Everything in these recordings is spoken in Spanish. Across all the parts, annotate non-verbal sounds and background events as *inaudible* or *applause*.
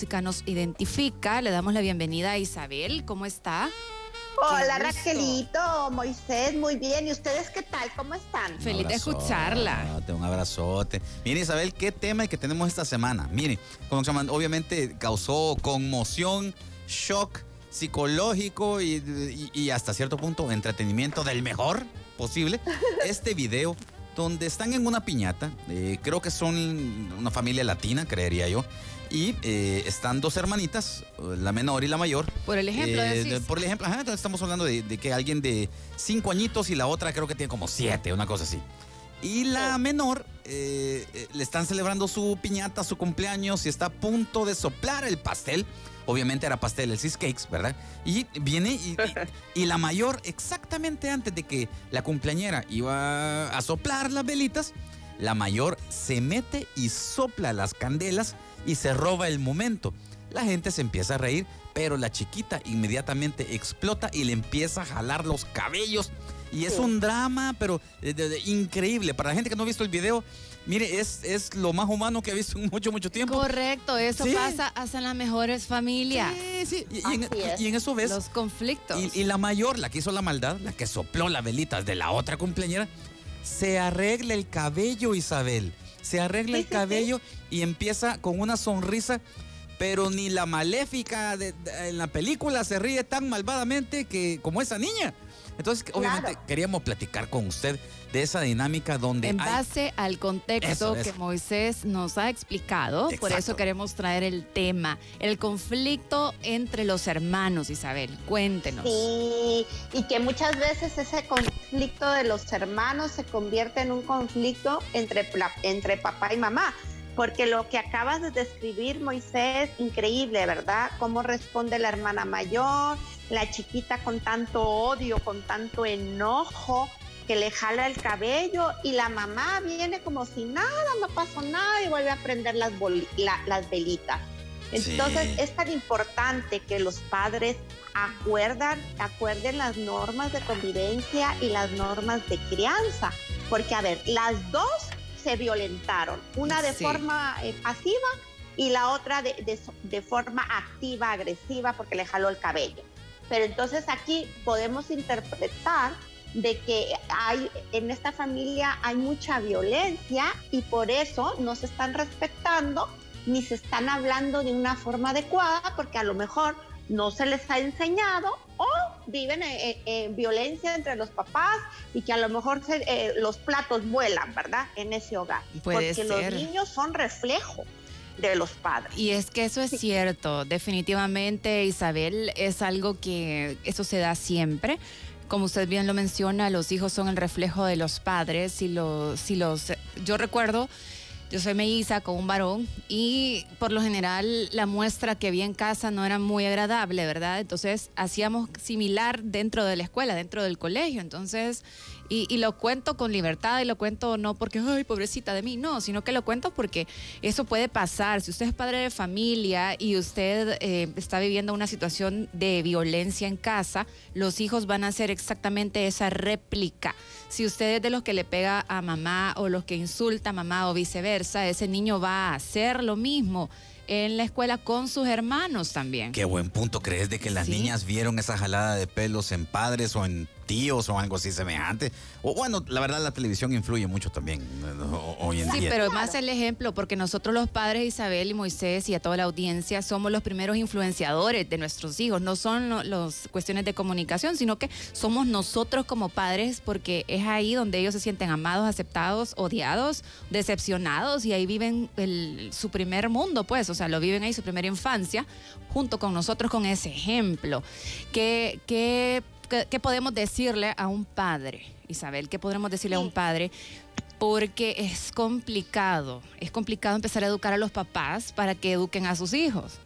música nos identifica. Le damos la bienvenida a Isabel. ¿Cómo está? Hola Raquelito, Moisés, muy bien. ¿Y ustedes qué tal? ¿Cómo están? Feliz de escucharla. Un abrazote. Mire Isabel, ¿qué tema que tenemos esta semana? Mire, obviamente causó conmoción, shock psicológico y, hasta cierto punto entretenimiento del mejor posible. *laughs* Este video donde están en una piñata, eh, creo que son una familia latina, creería yo, y eh, están dos hermanitas, la menor y la mayor. Por el ejemplo, eh, Por el ejemplo, estamos hablando de, que alguien de cinco añitos y la otra creo que tiene como siete, una cosa así. Y la menor le están celebrando su piñata, su cumpleaños y está a punto de soplar el pastel obviamente era pastel, el cheesecakes, ¿verdad? Y viene y, la mayor, exactamente antes de que la cumpleañera iba a soplar las velitas, la mayor se mete y sopla las candelas y se roba el momento. La gente se empieza a reír, pero la chiquita inmediatamente explota y le empieza a jalar los cabellos. Y es un drama, pero increíble. Para la gente que no ha visto el video, mire, es, es lo más humano que ha visto en mucho, mucho tiempo. Correcto, eso pasa hasta en las mejores familias. Sí, sí. Y, en, eso ves. Los conflictos. Y, la mayor, la que hizo la maldad, la que sopló la velita de la otra cumpleañera, se arregla el cabello, Isabel. Se arregla el cabello y empieza con una sonrisa pero ni la maléfica de, en la película se ríe tan malvadamente que como esa niña. Entonces, obviamente, queríamos platicar con usted de esa dinámica donde. En base al contexto que Moisés nos ha explicado, por eso queremos traer el tema, el conflicto entre los hermanos, Isabel. Cuéntenos. Sí, y que muchas veces ese conflicto de los hermanos se convierte en un conflicto entre, entre papá y mamá porque lo que acabas de describir, Moisés, increíble, ¿verdad? Cómo responde la hermana mayor, la chiquita con tanto odio, con tanto enojo, que le jala el cabello y la mamá viene como si nada, no pasó nada y vuelve a prender las, las velitas. Entonces es tan importante que los padres acuerdan, acuerden las normas de convivencia y las normas de crianza, porque a ver, las dos se violentaron, una de forma eh, pasiva y la otra de, de forma activa, agresiva, porque le jaló el cabello. Pero entonces aquí podemos interpretar de que hay en esta familia hay mucha violencia y por eso no se están respetando ni se están hablando de una forma adecuada porque a lo mejor no se les ha enseñado o viven en, violencia entre los papás y que a lo mejor eh, los platos vuelan, ¿verdad? En ese hogar. porque los niños son reflejo de los padres. Y es que eso es cierto, definitivamente Isabel es algo que eso se da siempre. Como usted bien lo menciona, los hijos son el reflejo de los padres y los, si los yo recuerdo yo soy melliza con un varón y por lo general la muestra que vi en casa no era muy agradable, ¿verdad? Entonces hacíamos similar dentro de la escuela, dentro del colegio. Entonces y, lo cuento con libertad y lo cuento no porque, ay, pobrecita de mí, no, sino que lo cuento porque eso puede pasar. Si usted es padre de familia y usted eh, está viviendo una situación de violencia en casa, los hijos van a hacer exactamente esa réplica. Si usted es de los que le pega a mamá o los que insulta a mamá o viceversa, ese niño va a hacer lo mismo en la escuela con sus hermanos también. Qué buen punto. ¿Crees de que las niñas vieron esa jalada de pelos en padres o en tíos o algo así semejante. O bueno, la verdad la televisión influye mucho también hoy en día. Sí, pero más el ejemplo, porque nosotros los padres, Isabel y Moisés y a toda la audiencia, somos los primeros influenciadores de nuestros hijos. No son las cuestiones de comunicación, sino que somos nosotros como padres, porque es ahí donde ellos se sienten amados, aceptados, odiados, decepcionados y ahí viven su primer mundo, pues, o sea, lo viven ahí su primera infancia, junto con nosotros con ese ejemplo. Que ¿qué, podemos decirle a un padre, Isabel? ¿Qué podremos decirle a un padre? Porque es complicado, es complicado empezar a educar a los papás para que eduquen a sus hijos.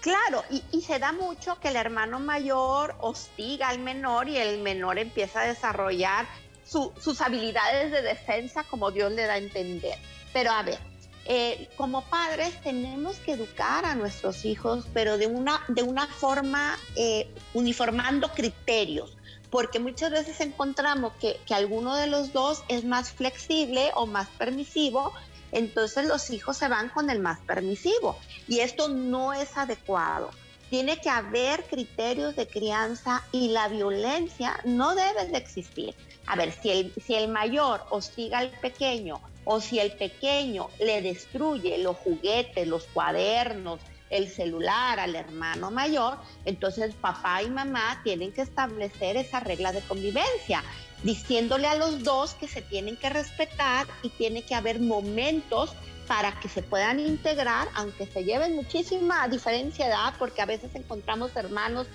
Claro, y, se da mucho que el hermano mayor hostiga al menor y el menor empieza a desarrollar sus habilidades de defensa como Dios le da a entender. Pero a ver, eh, como padres tenemos que educar a nuestros hijos, pero de una, de una forma eh, uniformando criterios, porque muchas veces encontramos que, que alguno de los dos es más flexible o más permisivo entonces los hijos se van con el más permisivo y esto no es adecuado. Tiene que haber criterios de crianza y la violencia no debe de existir. A ver, si el, si el mayor hostiga al pequeño o si el pequeño le destruye los juguetes, los cuadernos, el celular al hermano mayor, entonces papá y mamá tienen que establecer esa regla de convivencia, diciéndole a los dos que se tienen que respetar y tiene que haber momentos para que se puedan integrar, aunque se lleven muchísima diferencia de edad, porque a veces encontramos hermanos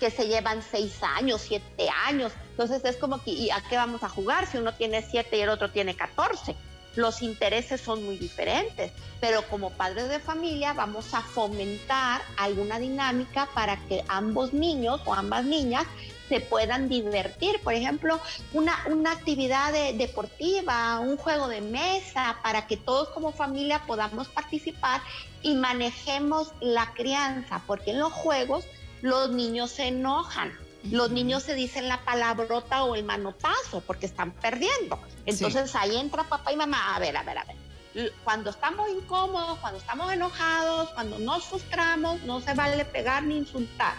que se llevan seis años, siete años. Entonces es como que, ¿y a qué vamos a jugar si uno tiene siete y el otro tiene catorce? Los intereses son muy diferentes, pero como padres de familia vamos a fomentar alguna dinámica para que ambos niños o ambas niñas se puedan divertir. Por ejemplo, una, una actividad deportiva, un juego de mesa, para que todos como familia podamos participar y manejemos la crianza, porque en los juegos los niños se enojan los niños se dicen la palabrota o el manotazo porque están perdiendo. Entonces ahí entra papá y mamá, a ver, a ver, a ver. Cuando estamos incómodos, cuando estamos enojados, cuando nos frustramos, no se vale pegar ni insultar.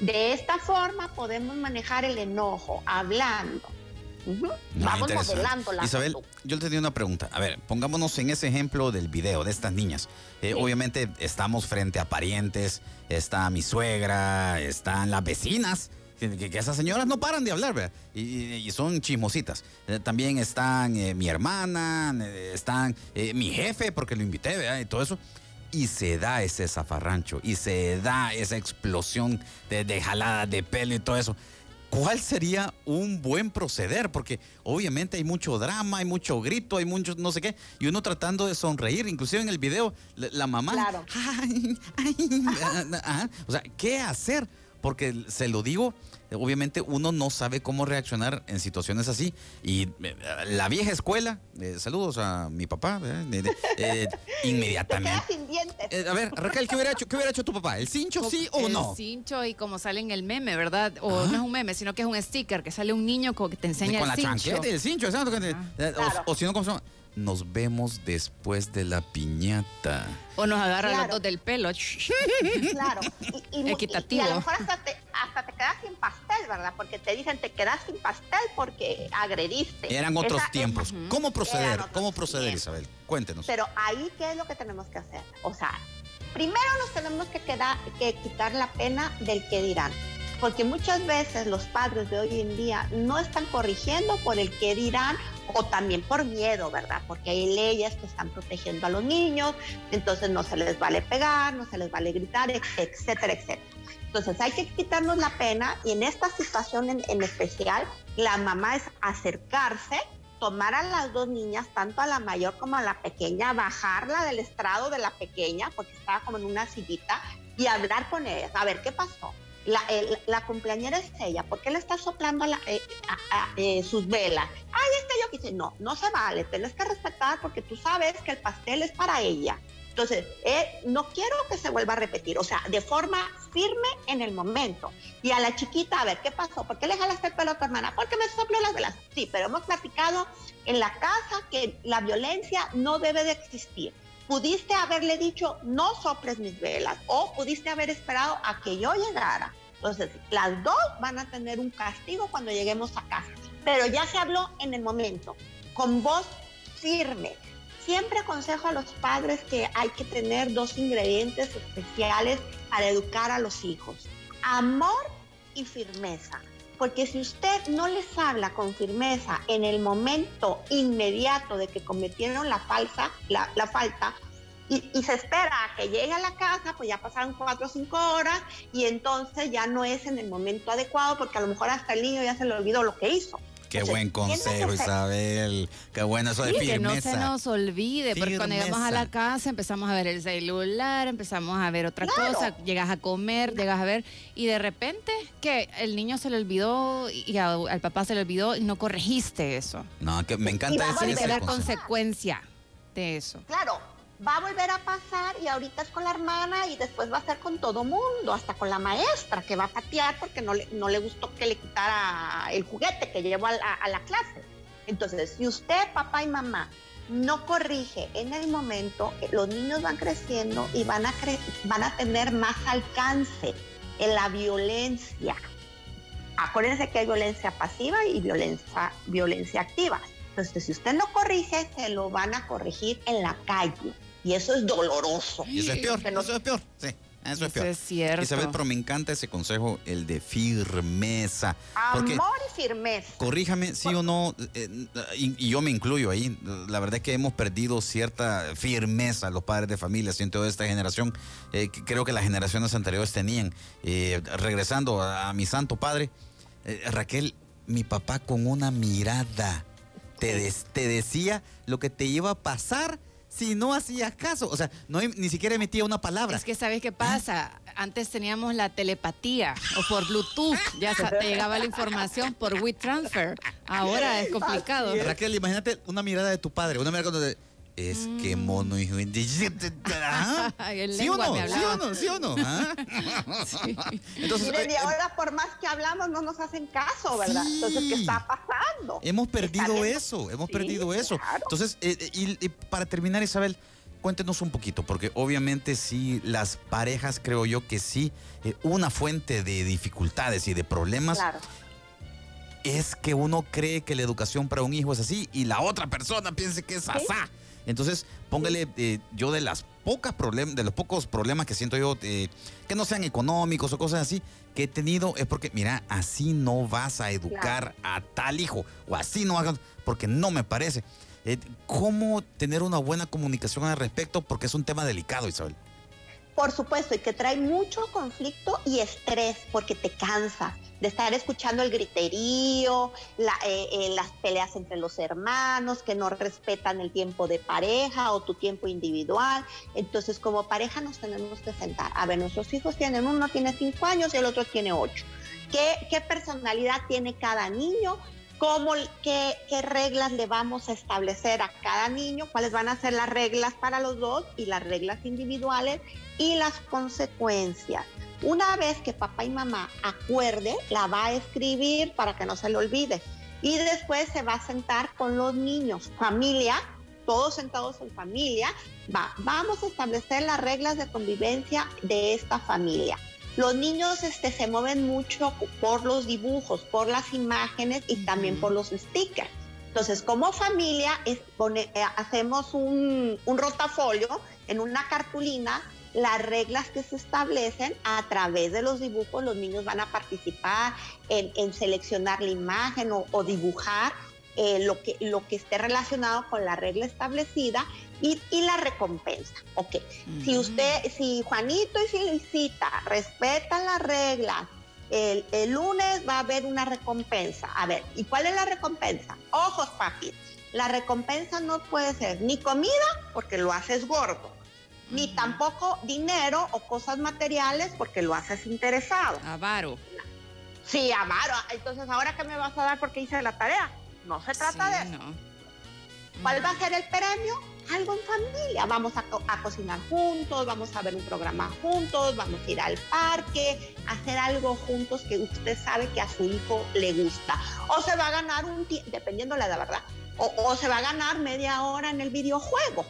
De esta forma podemos manejar el enojo, hablando. Vamos modelando la Isabel, yo le tenía una pregunta. A ver, pongámonos en ese ejemplo del video de estas niñas. Eh, obviamente estamos frente a parientes, está mi suegra, están las vecinas que, esas señoras no paran de hablar, Y, son chismositas. Eh, también están eh, mi hermana, eh, están mi jefe, porque lo invité, Y todo eso. Y se da ese zafarrancho, y se da esa explosión de, de jalada de pelo y todo eso. ¿Cuál sería un buen proceder? Porque obviamente hay mucho drama, hay mucho grito, hay mucho no sé qué, y uno tratando de sonreír, inclusive en el video, la, mamá. Claro. *laughs* o sea, ¿qué hacer? Porque se lo digo, obviamente uno no sabe cómo reaccionar en situaciones así. Y eh, la vieja escuela, eh, saludos a mi papá, eh, *laughs* inmediatamente. sin dientes. a ver, Raquel, ¿qué hubiera, hecho, ¿qué hubiera hecho tu papá? ¿El cincho sí o no? El cincho y como sale en el meme, ¿verdad? O no es un meme, sino que es un sticker que sale un niño que te enseña con el cincho. Con la chanqueta el cincho, ah. o, si no, ¿cómo nos vemos después de la piñata. O nos agarra los dos del pelo. *laughs* Claro. Y, Equitativo. Y, a lo mejor hasta te, hasta te, quedas sin pastel, ¿verdad? Porque te dicen te quedas sin pastel porque agrediste. Eran otros tiempos. ¿Cómo proceder? ¿Cómo proceder, Isabel? Cuéntenos. Pero ahí, ¿qué es lo que tenemos que hacer? O sea, primero nos tenemos que, quedar, que quitar la pena del que dirán porque muchas veces los padres de hoy en día no están corrigiendo por el que dirán o también por miedo, ¿verdad? Porque hay leyes que están protegiendo a los niños, entonces no se les vale pegar, no se les vale gritar, etcétera, etcétera. Entonces hay que quitarnos la pena y en esta situación en, especial, la mamá es acercarse, tomar a las dos niñas, tanto a la mayor como a la pequeña, bajarla del estrado de la pequeña, porque estaba como en una sillita, y hablar con ellas, a ver qué pasó la, la, cumpleañera es ella, ¿por qué le está soplando la, eh, eh, sus velas? Ay, este yo quise, no, no se vale, tienes que respetar porque tú sabes que el pastel es para ella. Entonces, eh, no quiero que se vuelva a repetir, o sea, de forma firme en el momento. Y a la chiquita, a ver, ¿qué pasó? ¿Por qué le jalaste el pelo a tu hermana? Porque me sopló las velas. Sí, pero hemos platicado en la casa que la violencia no debe de existir pudiste haberle dicho, no soples mis velas, o pudiste haber esperado a que yo llegara. Entonces, las dos van a tener un castigo cuando lleguemos a casa. Pero ya se habló en el momento, con voz firme. Siempre aconsejo a los padres que hay que tener dos ingredientes especiales para educar a los hijos. Amor y firmeza. Porque si usted no les habla con firmeza en el momento inmediato de que cometieron la, falsa, la, falta, y, y, se espera a que llegue a la casa, pues ya pasaron cuatro o cinco horas y entonces ya no es en el momento adecuado porque a lo mejor hasta el niño ya se le olvidó lo que hizo. Qué buen consejo, Isabel. Qué bueno eso de firmeza. Que no se nos olvide, porque cuando llegamos a la casa empezamos a ver el celular, empezamos a ver otra cosa, llegas a comer, llegas a ver, y de repente que el niño se le olvidó y al papá se le olvidó y no corregiste eso. No, que me encanta eso. Tiene que haber consecuencia de eso. Claro, va a volver a pasar y ahorita es con la hermana y después va a ser con todo mundo, hasta con la maestra que va a patear porque no le, no le gustó que le quitara el juguete que llevó a la, clase. Entonces, si usted, papá y mamá, no corrige en el momento, los niños van creciendo y van a, van a tener más alcance en la violencia. Acuérdense que hay violencia pasiva y violencia, violencia activa. Entonces, si usted no corrige, se lo van a corregir en la calle. Y eso es doloroso. Y eso es peor. Eso es peor. Sí. Eso, es, peor. es cierto. Isabel, pero me encanta ese consejo, el de firmeza. Amor y firmeza. Corríjame, sí o no, eh, y, yo me incluyo ahí. La verdad es que hemos perdido cierta firmeza los padres de familia, siento de esta generación. Eh, creo que las generaciones anteriores tenían. Eh, regresando a, mi santo padre, Raquel, mi papá con una mirada te, te decía lo que te iba a pasar si no hacías caso. O sea, no, ni siquiera emitía una palabra. Es que, ¿sabes qué pasa? Antes teníamos la telepatía o por Bluetooth. Ya te llegaba la información por WeTransfer. Ahora es complicado. Raquel, imagínate una mirada de tu padre. Una mirada cuando te es que mm. mono hijo *laughs* ¿Sí o no? ¿Sí o no? *laughs* ¿Sí o no? ¿Ah? Entonces, Miren, y eh, ahora por más que hablamos no nos hacen caso, ¿verdad? Entonces, ¿qué está pasando? Hemos perdido eso, hemos perdido eso. Entonces, eh, eh, y, para terminar, Isabel, cuéntenos un poquito, porque obviamente sí, las parejas creo yo que sí, una fuente de dificultades y de problemas claro es que uno cree que la educación para un hijo es así y la otra persona piense que es asá. Entonces, póngale, eh, yo de las pocas problemas, de los pocos problemas que siento yo, eh, que no sean económicos o cosas así, que he tenido, es porque, mira, así no vas a educar a tal hijo, o así no hagas, porque no me parece. Eh, ¿Cómo tener una buena comunicación al respecto? Porque es un tema delicado, Isabel. Por supuesto, y que trae mucho conflicto y estrés porque te cansa de estar escuchando el griterío, eh, eh, las peleas entre los hermanos, que no respetan el tiempo de pareja o tu tiempo individual. Entonces, como pareja nos tenemos que sentar. A ver, nuestros hijos tienen, uno tiene cinco años y el otro tiene ocho. ¿Qué, qué personalidad tiene cada niño? Cómo, qué, qué, reglas le vamos a establecer a cada niño, cuáles van a ser las reglas para los dos y las reglas individuales y las consecuencias. Una vez que papá y mamá acuerde, la va a escribir para que no se le olvide. Y después se va a sentar con los niños, familia, todos sentados en familia, va, vamos a establecer las reglas de convivencia de esta familia. Los niños este, se mueven mucho por los dibujos, por las imágenes y también por los stickers. Entonces, como familia, es, eh, hacemos un, rotafolio en una cartulina las reglas que se establecen a través de los dibujos, los niños van a participar en, seleccionar la imagen o, dibujar eh, lo, que, lo que esté relacionado con la regla establecida y, la recompensa. Ok, si usted, si Juanito y Felicita respetan las reglas, el, lunes va a haber una recompensa. A ver, ¿y cuál es la recompensa? Ojos, papi. La recompensa no puede ser ni comida, porque lo haces gordo, ni tampoco dinero o cosas materiales, porque lo haces interesado. Avaro. Sí, avaro. Entonces, ¿ahora qué me vas a dar porque hice la tarea? No se trata de eso. ¿Cuál va a ser el premio? algo en familia. Vamos a, cocinar juntos, vamos a ver un programa juntos, vamos a ir al parque, hacer algo juntos que usted sabe que a su hijo le gusta. O se va a ganar un tiempo, dependiendo la verdad, o, o se va a ganar media hora en el videojuego.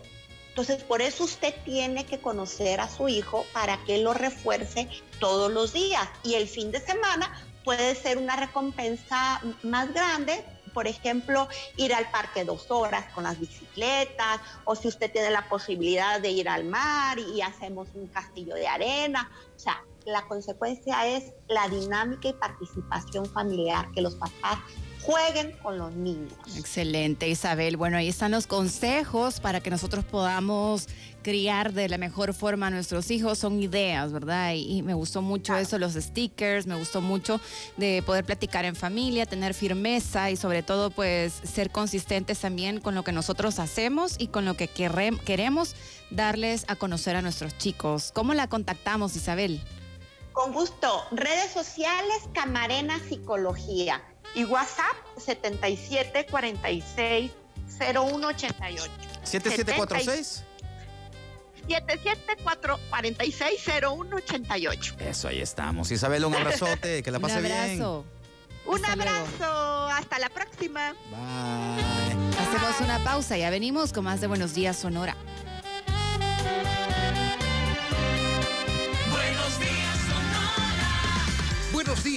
Entonces, por eso usted tiene que conocer a su hijo para que lo refuerce todos los días. Y el fin de semana puede ser una recompensa más grande por ejemplo, ir al parque dos horas con las bicicletas, o si usted tiene la posibilidad de ir al mar y, hacemos un castillo de arena. O sea, la consecuencia es la dinámica y participación familiar, que los papás jueguen con los niños. Excelente, Isabel. Bueno, ahí están los consejos para que nosotros podamos criar de la mejor forma a nuestros hijos. Son ideas, ¿verdad? Y, me gustó mucho eso, los stickers, me gustó mucho de poder platicar en familia, tener firmeza y sobre todo pues ser consistentes también con lo que nosotros hacemos y con lo que queremos darles a conocer a nuestros chicos. ¿Cómo la contactamos, Isabel? Con gusto. Redes sociales, Camarena Psicología y WhatsApp 7746 0188. 7746 77460188. Eso, ahí estamos. Isabel, un abrazote, que la *laughs* pase bien. Un abrazo. Un abrazo. Hasta la próxima. Bye. Hacemos una pausa, ya venimos con más de Buenos Días Sonora.